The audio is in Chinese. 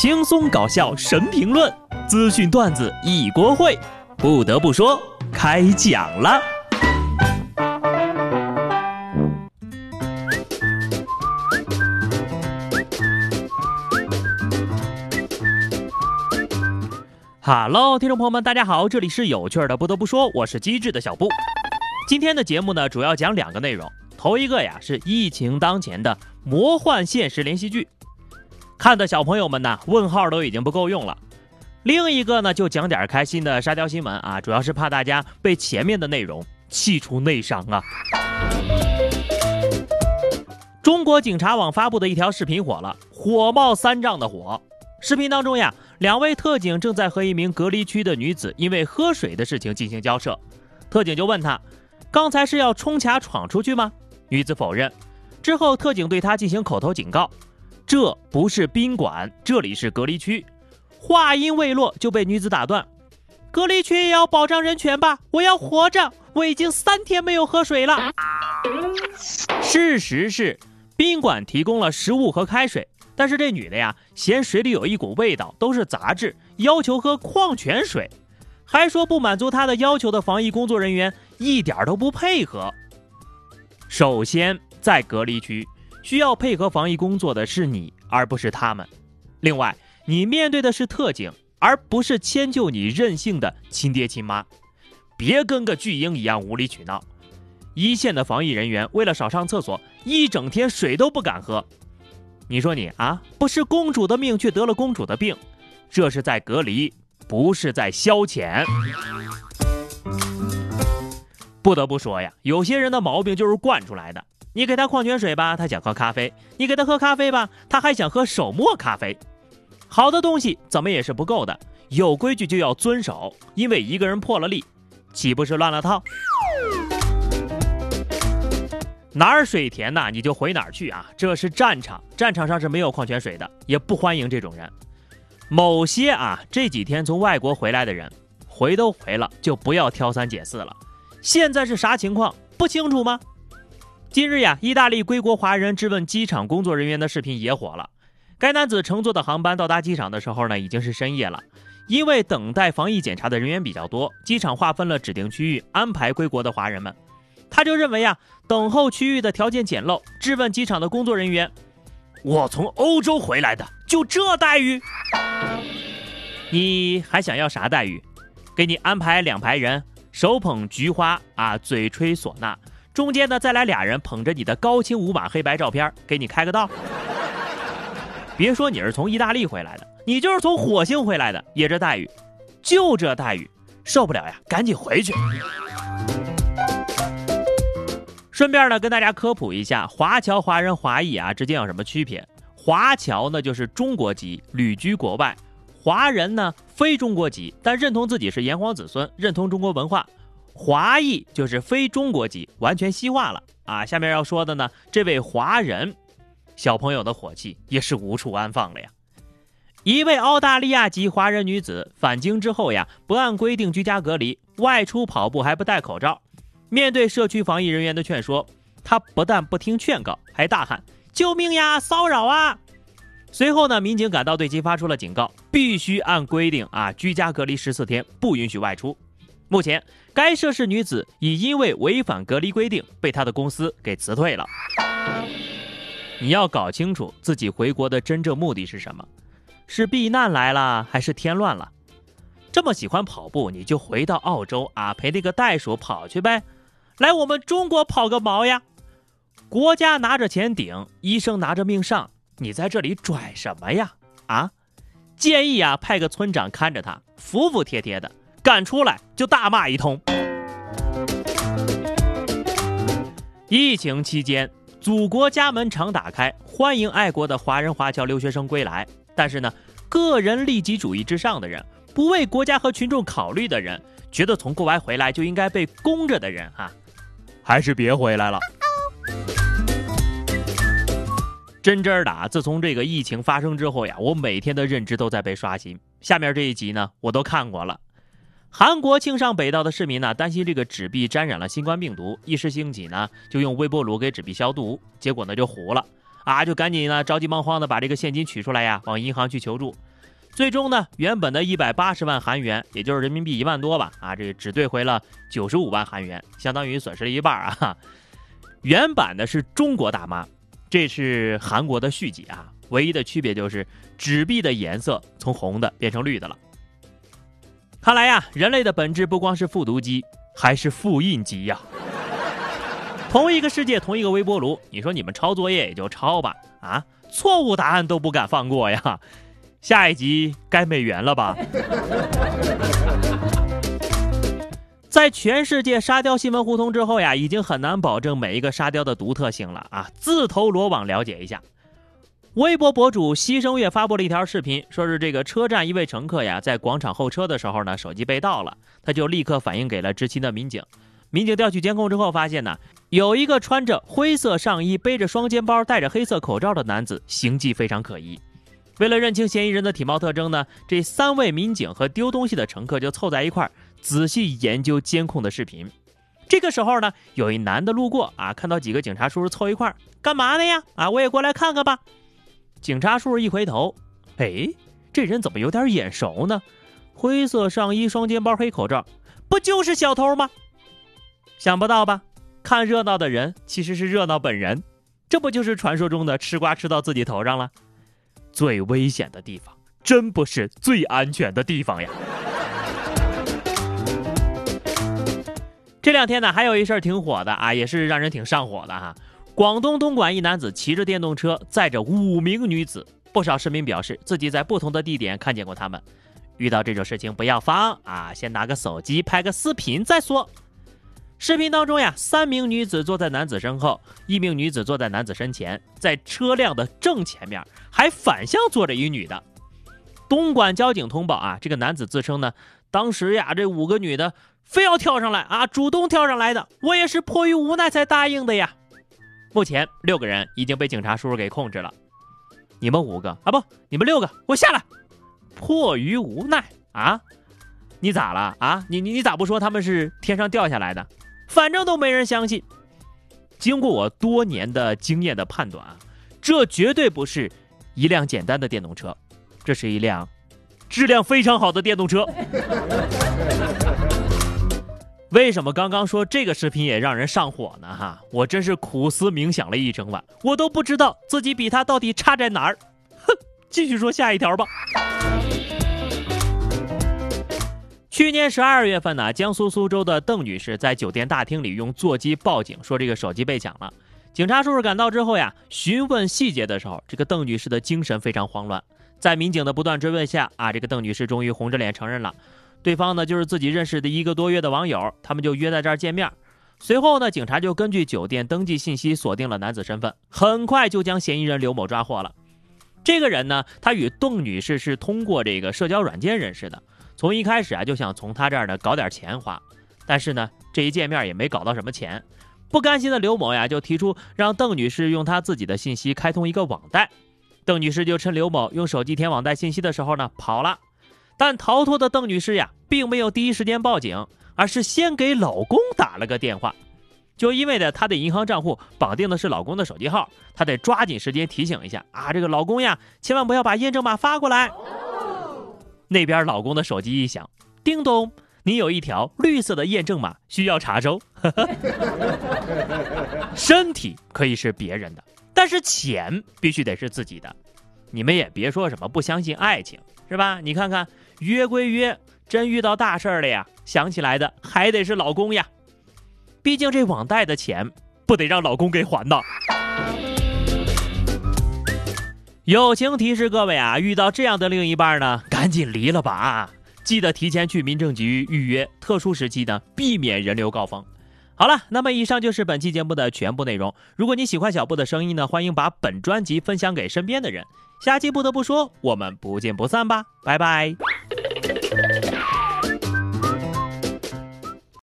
轻松搞笑神评论，资讯段子一锅烩。不得不说，开讲了。Hello，听众朋友们，大家好，这里是有趣的。不得不说，我是机智的小布。今天的节目呢，主要讲两个内容。头一个呀，是疫情当前的魔幻现实连续剧，看的小朋友们呢，问号都已经不够用了。另一个呢，就讲点开心的沙雕新闻啊，主要是怕大家被前面的内容气出内伤啊。中国警察网发布的一条视频火了，火冒三丈的火。视频当中呀。两位特警正在和一名隔离区的女子因为喝水的事情进行交涉，特警就问她：“刚才是要冲卡闯出去吗？”女子否认。之后，特警对她进行口头警告：“这不是宾馆，这里是隔离区。”话音未落就被女子打断：“隔离区也要保障人权吧？我要活着！我已经三天没有喝水了。”事实是，宾馆提供了食物和开水。但是这女的呀，嫌水里有一股味道，都是杂质，要求喝矿泉水，还说不满足她的要求的防疫工作人员一点都不配合。首先，在隔离区需要配合防疫工作的是你，而不是他们。另外，你面对的是特警，而不是迁就你任性的亲爹亲妈。别跟个巨婴一样无理取闹。一线的防疫人员为了少上厕所，一整天水都不敢喝。你说你啊，不是公主的命，却得了公主的病，这是在隔离，不是在消遣。不得不说呀，有些人的毛病就是惯出来的。你给他矿泉水吧，他想喝咖啡；你给他喝咖啡吧，他还想喝手磨咖啡。好的东西怎么也是不够的，有规矩就要遵守，因为一个人破了例，岂不是乱了套？哪儿水甜呐，你就回哪儿去啊！这是战场，战场上是没有矿泉水的，也不欢迎这种人。某些啊，这几天从外国回来的人，回都回了，就不要挑三拣四了。现在是啥情况？不清楚吗？近日呀，意大利归国华人质问机场工作人员的视频也火了。该男子乘坐的航班到达机场的时候呢，已经是深夜了。因为等待防疫检查的人员比较多，机场划分了指定区域，安排归国的华人们。他就认为呀，等候区域的条件简陋，质问机场的工作人员：“我从欧洲回来的，就这待遇？你还想要啥待遇？给你安排两排人，手捧菊花啊，嘴吹唢呐，中间呢再来俩人捧着你的高清无码黑白照片，给你开个道。别说你是从意大利回来的，你就是从火星回来的，也这待遇，就这待遇，受不了呀，赶紧回去。”顺便呢，跟大家科普一下，华侨、华人、华裔啊之间有什么区别？华侨呢，就是中国籍，旅居国外；华人呢，非中国籍，但认同自己是炎黄子孙，认同中国文化；华裔就是非中国籍，完全西化了啊。下面要说的呢，这位华人小朋友的火气也是无处安放了呀。一位澳大利亚籍华人女子返京之后呀，不按规定居家隔离，外出跑步还不戴口罩。面对社区防疫人员的劝说，他不但不听劝告，还大喊：“救命呀！骚扰啊！”随后呢，民警赶到，对其发出了警告，必须按规定啊居家隔离十四天，不允许外出。目前，该涉事女子已因为违反隔离规定，被他的公司给辞退了。你要搞清楚自己回国的真正目的是什么，是避难来了，还是添乱了？这么喜欢跑步，你就回到澳洲啊，陪那个袋鼠跑去呗。来我们中国跑个毛呀！国家拿着钱顶，医生拿着命上，你在这里拽什么呀？啊！建议啊，派个村长看着他，服服帖帖的，敢出来就大骂一通。疫情期间，祖国家门常打开，欢迎爱国的华人华侨留学生归来。但是呢，个人利己主义之上的人，不为国家和群众考虑的人，觉得从国外回来就应该被供着的人，哈。还是别回来了。真真的啊！自从这个疫情发生之后呀，我每天的认知都在被刷新。下面这一集呢，我都看过了。韩国庆尚北道的市民呢，担心这个纸币沾染了新冠病毒，一时兴起呢，就用微波炉给纸币消毒，结果呢就糊了啊！就赶紧呢着急忙慌的把这个现金取出来呀，往银行去求助。最终呢，原本的一百八十万韩元，也就是人民币一万多吧，啊，这只兑回了九十五万韩元，相当于损失了一半啊。原版的是中国大妈，这是韩国的续集啊，唯一的区别就是纸币的颜色从红的变成绿的了。看来呀，人类的本质不光是复读机，还是复印机呀。同一个世界，同一个微波炉，你说你们抄作业也就抄吧，啊，错误答案都不敢放过呀。下一集该美元了吧？在全世界沙雕新闻互通之后呀，已经很难保证每一个沙雕的独特性了啊！自投罗网了解一下。微博博主西声月发布了一条视频，说是这个车站一位乘客呀，在广场候车的时候呢，手机被盗了，他就立刻反映给了执勤的民警。民警调取监控之后发现呢，有一个穿着灰色上衣、背着双肩包、戴着黑色口罩的男子，形迹非常可疑。为了认清嫌疑人的体貌特征呢，这三位民警和丢东西的乘客就凑在一块儿，仔细研究监控的视频。这个时候呢，有一男的路过啊，看到几个警察叔叔凑一块儿，干嘛呢呀？啊，我也过来看看吧。警察叔叔一回头，哎，这人怎么有点眼熟呢？灰色上衣、双肩包、黑口罩，不就是小偷吗？想不到吧？看热闹的人其实是热闹本人，这不就是传说中的吃瓜吃到自己头上了？最危险的地方，真不是最安全的地方呀！这两天呢，还有一事儿挺火的啊，也是让人挺上火的哈。广东东莞一男子骑着电动车载着五名女子，不少市民表示自己在不同的地点看见过他们。遇到这种事情不要慌啊，先拿个手机拍个视频再说。视频当中呀，三名女子坐在男子身后，一名女子坐在男子身前，在车辆的正前面还反向坐着一女的。东莞交警通报啊，这个男子自称呢，当时呀，这五个女的非要跳上来啊，主动跳上来的，我也是迫于无奈才答应的呀。目前六个人已经被警察叔叔给控制了。你们五个啊，不，你们六个，给我下来！迫于无奈啊？你咋了啊？你你你咋不说他们是天上掉下来的？反正都没人相信。经过我多年的经验的判断啊，这绝对不是一辆简单的电动车，这是一辆质量非常好的电动车。为什么刚刚说这个视频也让人上火呢？哈，我真是苦思冥想了一整晚，我都不知道自己比他到底差在哪儿。哼，继续说下一条吧。去年十二月份呢，江苏苏州的邓女士在酒店大厅里用座机报警，说这个手机被抢了。警察叔叔赶到之后呀，询问细节的时候，这个邓女士的精神非常慌乱。在民警的不断追问下啊，这个邓女士终于红着脸承认了，对方呢就是自己认识的一个多月的网友，他们就约在这儿见面。随后呢，警察就根据酒店登记信息锁定了男子身份，很快就将嫌疑人刘某抓获了。这个人呢，他与邓女士是通过这个社交软件认识的。从一开始啊就想从他这儿呢搞点钱花，但是呢这一见面也没搞到什么钱，不甘心的刘某呀就提出让邓女士用他自己的信息开通一个网贷，邓女士就趁刘某用手机填网贷信息的时候呢跑了，但逃脱的邓女士呀并没有第一时间报警，而是先给老公打了个电话，就因为呢她的银行账户绑定的是老公的手机号，她得抓紧时间提醒一下啊这个老公呀千万不要把验证码发过来。那边老公的手机一响，叮咚，你有一条绿色的验证码需要查收。身体可以是别人的，但是钱必须得是自己的。你们也别说什么不相信爱情，是吧？你看看，约归约，真遇到大事了呀，想起来的还得是老公呀。毕竟这网贷的钱不得让老公给还呢。友情提示各位啊，遇到这样的另一半呢，赶紧离了吧啊！记得提前去民政局预约，特殊时期呢，避免人流高峰。好了，那么以上就是本期节目的全部内容。如果你喜欢小布的声音呢，欢迎把本专辑分享给身边的人。下期不得不说，我们不见不散吧，拜拜。